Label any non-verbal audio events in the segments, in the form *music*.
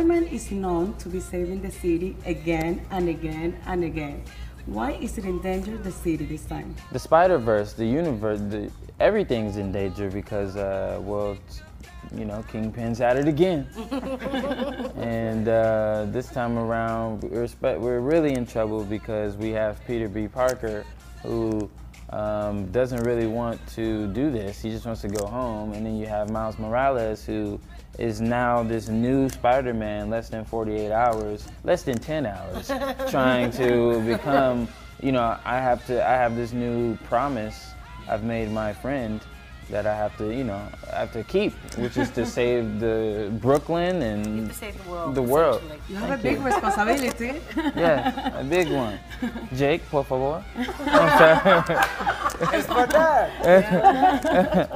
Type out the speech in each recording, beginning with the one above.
Spider-Man is known to be saving the city again and again and again. Why is it in danger the city this time? The Spider Verse, the universe, the, everything's in danger because, uh, well, you know, Kingpin's at it again. *laughs* and uh, this time around, we're, we're really in trouble because we have Peter B. Parker, who um, doesn't really want to do this. He just wants to go home. And then you have Miles Morales, who is now this new Spider-Man, less than 48 hours, less than 10 hours, *laughs* trying to become. You know, I have to. I have this new promise I've made my friend that I have to, you know, I have to keep, which is to save *laughs* the Brooklyn and to save the world. The world. You have Thank a big you. responsibility. *laughs* yeah, a big one. Jake, por favor. es verdad. Yeah.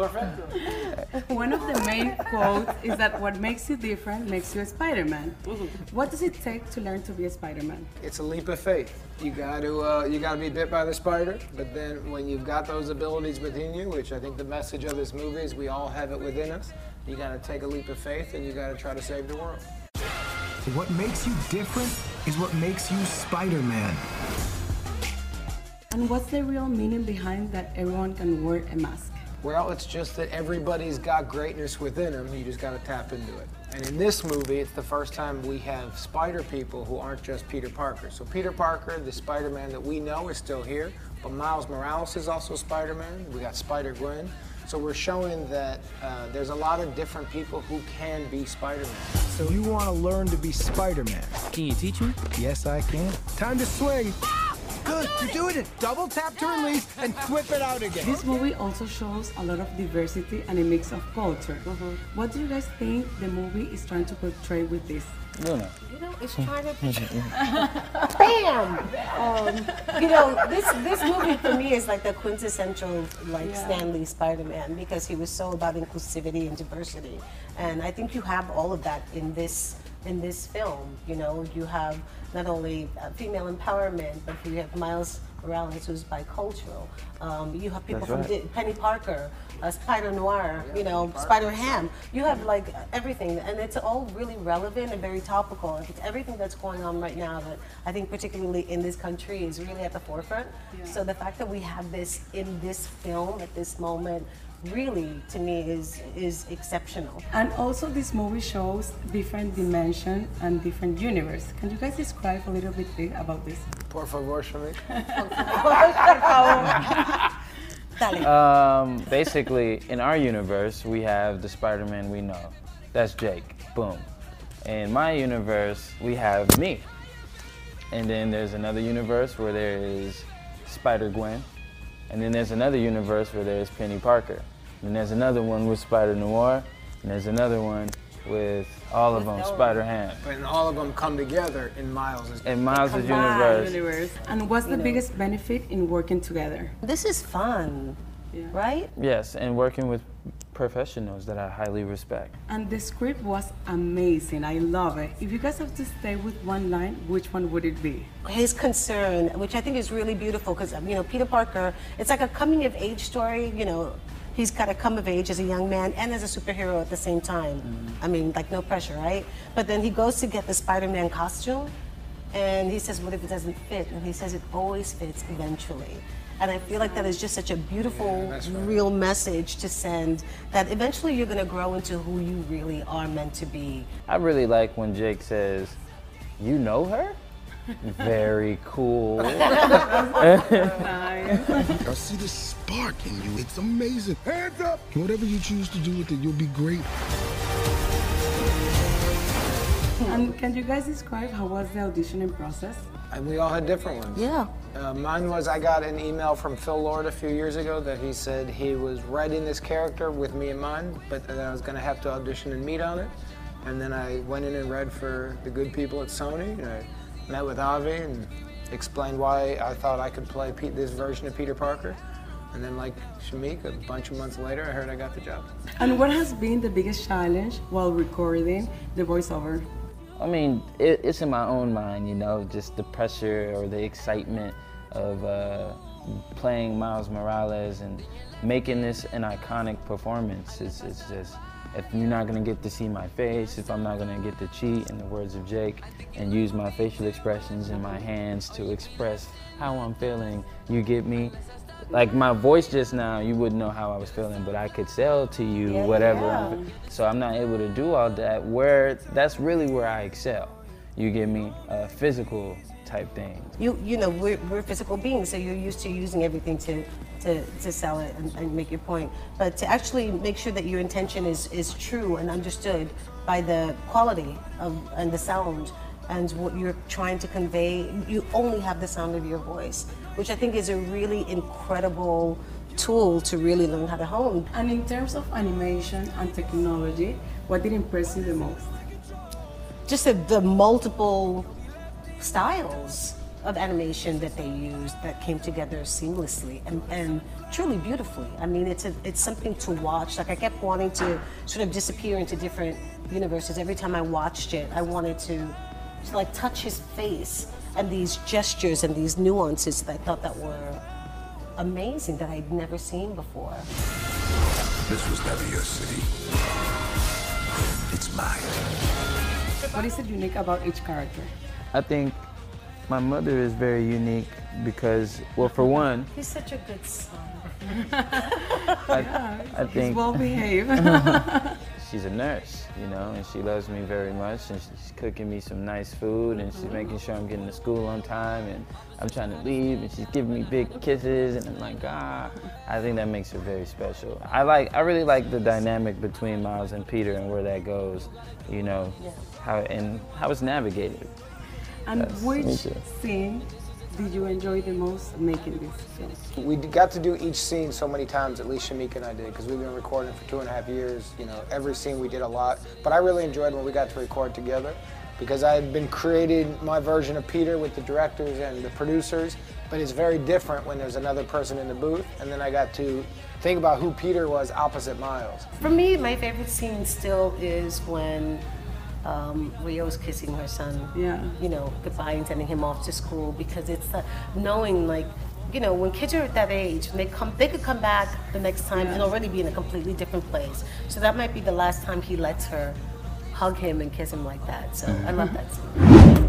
One of the main quotes is that what makes you different makes you a Spider-Man. What does it take to learn to be a Spider-Man? It's a leap of faith. You got to uh, you got to be bit by the spider, but then when you've got those abilities within you, which I think the message of this movie is we all have it within us, you got to take a leap of faith and you got to try to save the world. What makes you different is what makes you Spider-Man. And what's the real meaning behind that everyone can wear a mask? Well, it's just that everybody's got greatness within them. You just got to tap into it. And in this movie, it's the first time we have spider people who aren't just Peter Parker. So Peter Parker, the Spider-Man that we know, is still here, but Miles Morales is also Spider-Man. We got Spider-Gwen. So we're showing that uh, there's a lot of different people who can be Spider-Man. So you want to learn to be Spider-Man? Can you teach me? Yes, I can. Time to swing. Good, you're doing it. Double tap to release and whip it out again. This movie also shows a lot of diversity and a mix of culture. Mm -hmm. What do you guys think the movie is trying to portray with this? Luna. You know, it's trying to. *laughs* Bam! Um, you know, this this movie for me is like the quintessential like yeah. Stan Lee Spider-Man because he was so about inclusivity and diversity, and I think you have all of that in this in this film. You know, you have not only uh, female empowerment, but you have Miles Morales, who's bicultural. Um, you have people That's from right. Penny Parker, uh, Spider Noir, yeah, you know, Spider Ham. You have like everything, and it's all really relevant and very topical. It's everything that's going on right now that I think, particularly in this country, is really at the forefront. Yeah. So the fact that we have this in this film at this moment really to me is is exceptional. And also this movie shows different dimension and different universe. Can you guys describe a little bit about this? Por favor, Shameik. *laughs* *laughs* um, basically, in our universe, we have the Spider-Man we know. That's Jake. Boom. In my universe, we have me. And then there's another universe where there is Spider-Gwen. And then there's another universe where there's Penny Parker. And there's another one with Spider Noir, and there's another one with all of them, Spider Ham. But all of them come together in Miles' in Miles' universe. universe. And what's the biggest benefit in working together? This is fun, yeah. right? Yes, and working with professionals that I highly respect. And the script was amazing. I love it. If you guys have to stay with one line, which one would it be? His concern, which I think is really beautiful, because um, you know Peter Parker, it's like a coming of age story. You know, he's got to come of age as a young man and as a superhero at the same time. Mm-hmm. I mean, like no pressure, right? But then he goes to get the Spider-Man costume, and he says, "What if it doesn't fit?" And he says, "It always fits eventually." And I feel like that is just such a beautiful, yeah, right. real message to send that eventually you're going to grow into who you really are meant to be. I really like when Jake says, You know her? Very cool. *laughs* I see the spark in you. It's amazing. Hands up! Whatever you choose to do with it, you'll be great. And can you guys describe how was the auditioning process? And we all had different ones. Yeah. Uh, mine was I got an email from Phil Lord a few years ago that he said he was writing this character with me in mind, but that I was going to have to audition and meet on it. And then I went in and read for the good people at Sony. And I met with Avi and explained why I thought I could play Pete, this version of Peter Parker. And then, like Shameik, a bunch of months later, I heard I got the job. And what has been the biggest challenge while recording the voiceover? I mean, it, it's in my own mind, you know, just the pressure or the excitement of uh, playing Miles Morales and making this an iconic performance. It's, it's just, if you're not gonna get to see my face, if I'm not gonna get to cheat, in the words of Jake, and use my facial expressions and my hands to express how I'm feeling, you get me? Like my voice just now, you wouldn't know how I was feeling, but I could sell to you Yeah, whatever. yeah. I'm, so I'm not able to do all that. Where that's really where I excel. You get me? Uh, physical type things. You you know we're, we're physical beings, so you're used to using everything to to, to sell it and, and make your point. But to actually make sure that your intention is is true and understood by the quality of and the sound and what you're trying to convey, you only have the sound of your voice, which I think is a really incredible tool to really learn how to hone. And in terms of animation and technology, what did impress you the most? Just the, the multiple styles of animation that they used that came together seamlessly and, and truly beautifully. I mean, it's a, it's something to watch. Like I kept wanting to sort of disappear into different universes. Every time I watched it, I wanted to, to like touch his face and these gestures and these nuances that I thought that were amazing that I'd never seen before. This was never your city. It's mine. What is it unique about each character? I think my mother is very unique because, well, for one, He's such a good son. I, I He's well behaved. *laughs* she's a nurse, you know, and she loves me very much, and she's cooking me some nice food, and she's making sure I'm getting to school on time, and I'm trying to leave, and she's giving me big kisses, and I'm like, ah, I think that makes her very special. I like, I really like the dynamic between Miles and Peter and where that goes, you know, how and how it's navigated. and me which scene did you enjoy the most making this film? We got to do each scene so many times, at least Shamika and I did, because we've been recording for two and a half years. You know, every scene we did a lot. But I really enjoyed when we got to record together, because I had been creating my version of Peter with the directors and the producers, but it's very different when there's another person in the booth, and then I got to think about who Peter was opposite Miles. For me, my favorite scene still is when um, Rio's kissing her son. Yeah. You know, goodbye and sending him off to school because it's uh, knowing like. You know, when kids are at that age, they come, they could come back the next time and already be in a completely different place. So that might be the last time he lets her hug him and kiss him like that. So I love that scene.